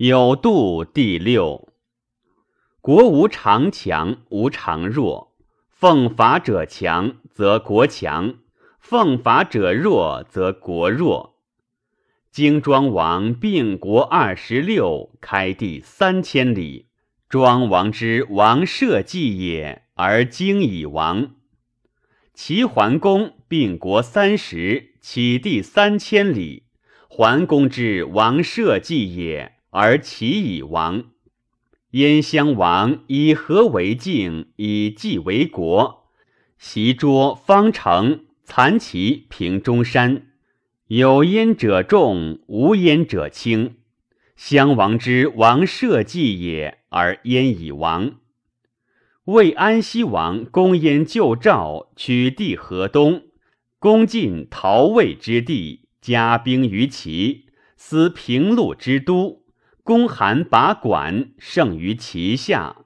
有度第六。国无常强，无常弱。奉法者强，则国强；奉法者弱，则国弱。荆庄王并国二十六，开地三千里。庄王之王社稷也，而荆以亡。齐桓公并国三十，起地三千里。桓公之王社稷也。而齐以亡。燕襄王以和为境，以计为国。袭捉方城，残其平中山。有燕者众，无燕者轻。襄王之王社稷也，而燕以亡。魏安西王攻燕救赵，取地河东，攻进陶魏之地，加兵于齐，思平陆之都。公韩拔管，胜于其下。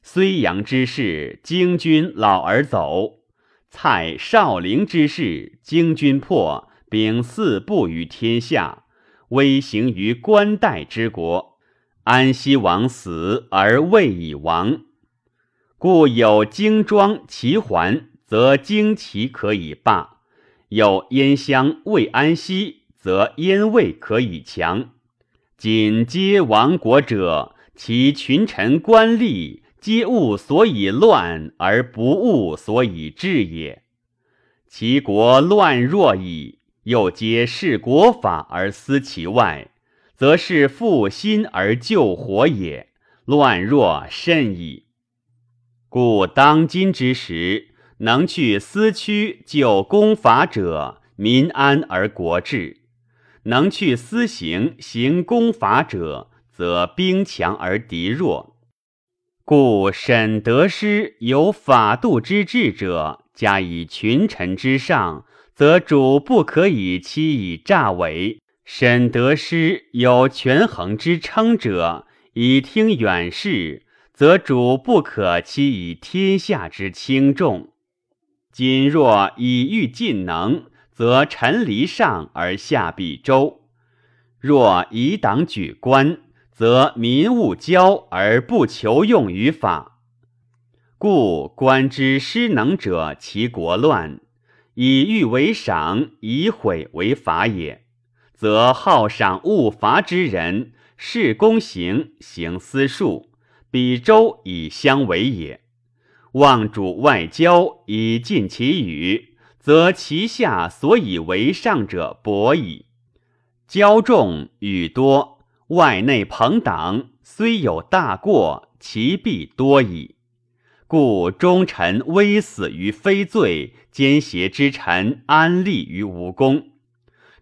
睢阳之士，经军老而走；蔡少陵之士，经军破，秉四布于天下，威行于关代之国。安西王死而魏已亡，故有荆庄、齐桓，则荆齐可以霸；有燕襄、魏安西，则燕魏可以强。今皆亡国者，其群臣官吏皆务所以乱而不务所以治也。其国乱若矣，又皆视国法而思其外，则是复心而救火也。乱若甚矣。故当今之时，能去私区救公法者，民安而国治。能去私行行攻伐者，则兵强而敌弱。故审得失有法度之治者，加以群臣之上，则主不可以欺以诈伪；审得失有权衡之称者，以听远事，则主不可欺以天下之轻重。今若以欲尽能。则臣离上而下必周；若以党举官，则民务交而不求用于法。故官之失能者，其国乱；以欲为赏，以毁为法也。则好赏恶罚之人，事公行，行私术，比周以相为也。望主外交，以尽其语。则其下所以为上者薄矣。骄众与多，外内朋党，虽有大过，其必多矣。故忠臣危死于非罪，奸邪之臣安立于无功。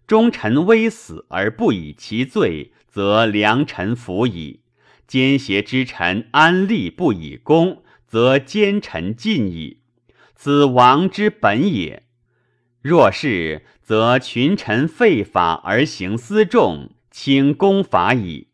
忠臣危死而不以其罪，则良臣服矣；奸邪之臣安立不以功，则奸臣尽矣。此王之本也。若是，则群臣废法而行私重，轻公法矣。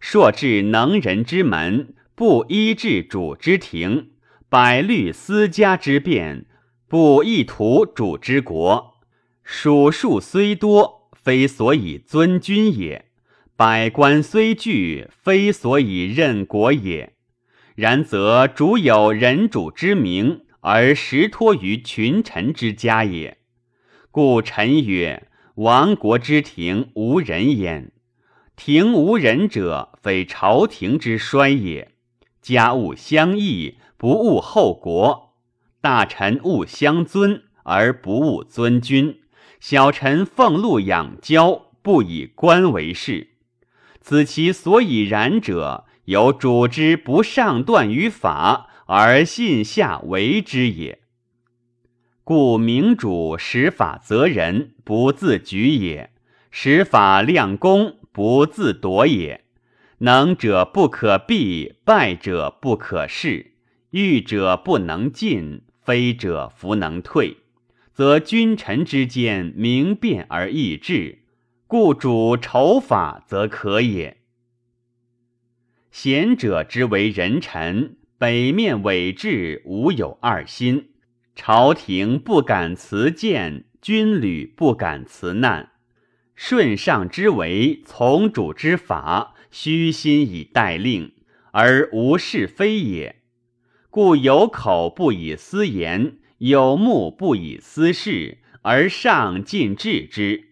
硕至能人之门，不依治主之庭；百虑私家之变，不意图主之国。属数虽多，非所以尊君也；百官虽聚，非所以任国也。然则主有人主之名，而实托于群臣之家也。故臣曰：亡国之庭无人焉。庭无人者，非朝廷之衰也。家务相异，不务后国；大臣务相尊，而不务尊君；小臣俸禄养骄，不以官为事。此其所以然者，有主之不上断于法，而信下为之也。故明主使法责人，不自举也；使法量公，不自夺也。能者不可避，败者不可恃，欲者不能进，非者弗能退。则君臣之间明辨而易治，故主筹法则可也。贤者之为人臣，北面伪志，无有二心。朝廷不敢辞谏，军旅不敢辞难。顺上之为，从主之法，虚心以待令，而无是非也。故有口不以私言，有目不以私视，而上尽治之。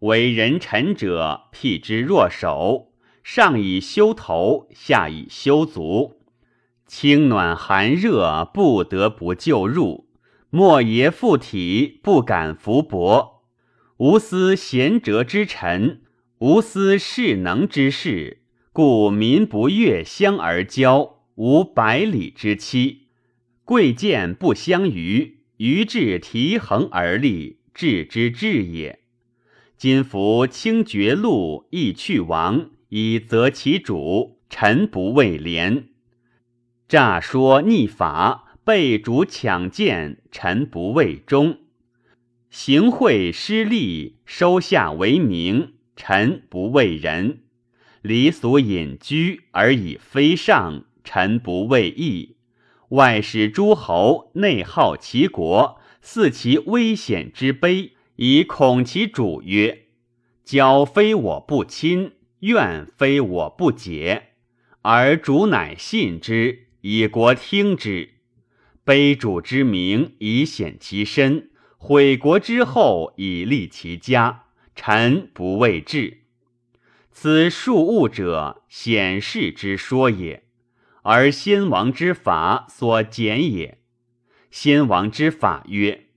为人臣者，辟之若手，上以修头，下以修足。清暖寒热，不得不就入；莫邪附体，不敢服薄。无私贤哲之臣，无私势能之士，故民不悦相而交，无百里之期。贵贱不相逾，于志提衡而立，治之治也。今夫清绝路，亦去亡，以择其主，臣不畏廉。诈说逆法，被主抢剑，臣不畏忠；行贿失利，收下为名，臣不畏仁；离俗隐居而以非上，臣不畏义；外使诸侯，内耗其国，似其危险之卑，以恐其主曰：“交非我不亲，怨非我不解，而主乃信之。”以国听之，卑主之名以显其身；毁国之后以立其家。臣不畏治。此庶物者显示之说也，而先王之法所简也。先王之法曰：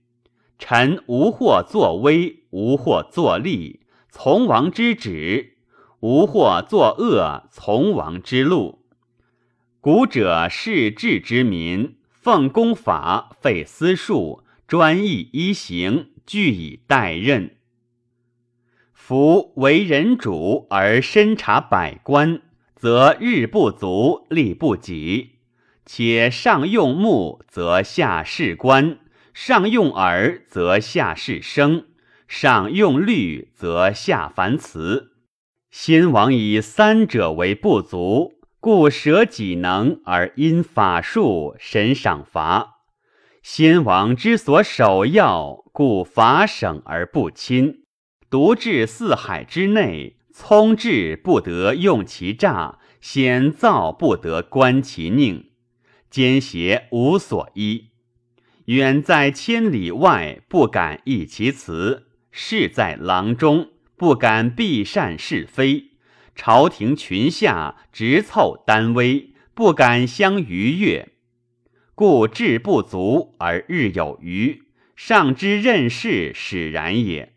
臣无或作威，无或作利，从王之旨；无或作恶，从王之路。古者是治之民，奉公法，废私术，专一一行，据以待任。夫为人主而深察百官，则日不足，力不及；且上用目，则下士官；上用耳，则下士声；上用律，则下凡辞。先王以三者为不足。故舍己能而因法术，神赏罚。先王之所首要，故法省而不亲。独至四海之内，聪智不得用其诈，险造不得观其佞，奸邪无所依。远在千里外，不敢议其辞；事在郎中，不敢避善是非。朝廷群下直凑单微，不敢相逾越，故志不足而日有余。上之任事使然也。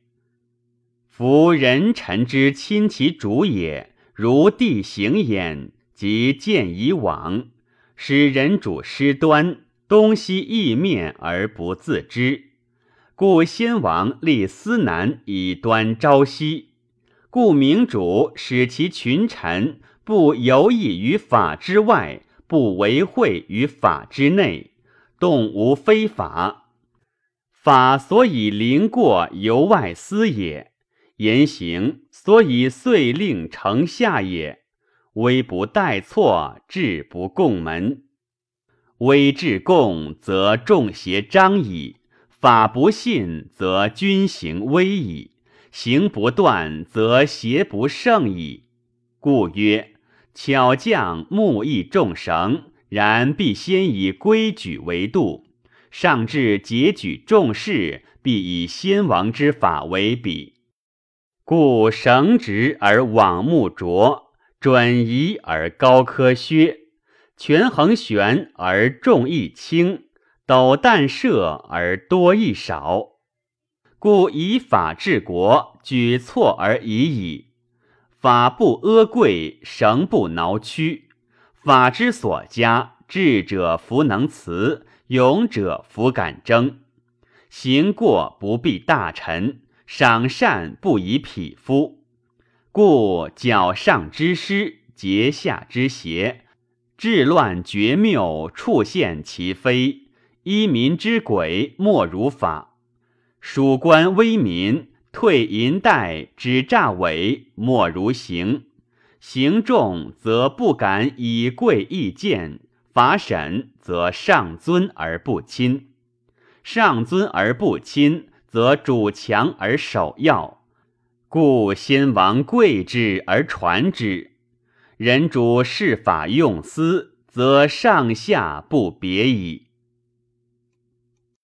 夫人臣之亲其主也，如地行焉，即见以往，使人主失端，东西异面而不自知。故先王立司南以端朝夕。故明主使其群臣不游弋于法之外，不为会于法之内，动无非法。法所以临过由外思也，言行所以遂令成下也。威不待错，志不共门。威志共，则众邪彰矣；法不信，则君行危矣。行不断，则邪不胜矣。故曰：巧匠木易众绳，然必先以规矩为度；上至节举众事，必以先王之法为比。故绳直而网目拙，转移而高科削，权衡悬而重义轻，斗淡射而多义少。故以法治国，举措而已矣。法不阿贵，绳不挠屈。法之所加，智者弗能辞，勇者弗敢争。行过不必大臣，赏善不以匹夫。故矫上之师，节下之邪，治乱绝谬，处现其非，依民之轨，莫如法。蜀官威民，退银带，止诈伪，莫如行。行重则不敢以贵易贱，法审则上尊而不亲。上尊而不亲，则主强而守要。故先王贵之而传之。人主事法用私，则上下不别矣。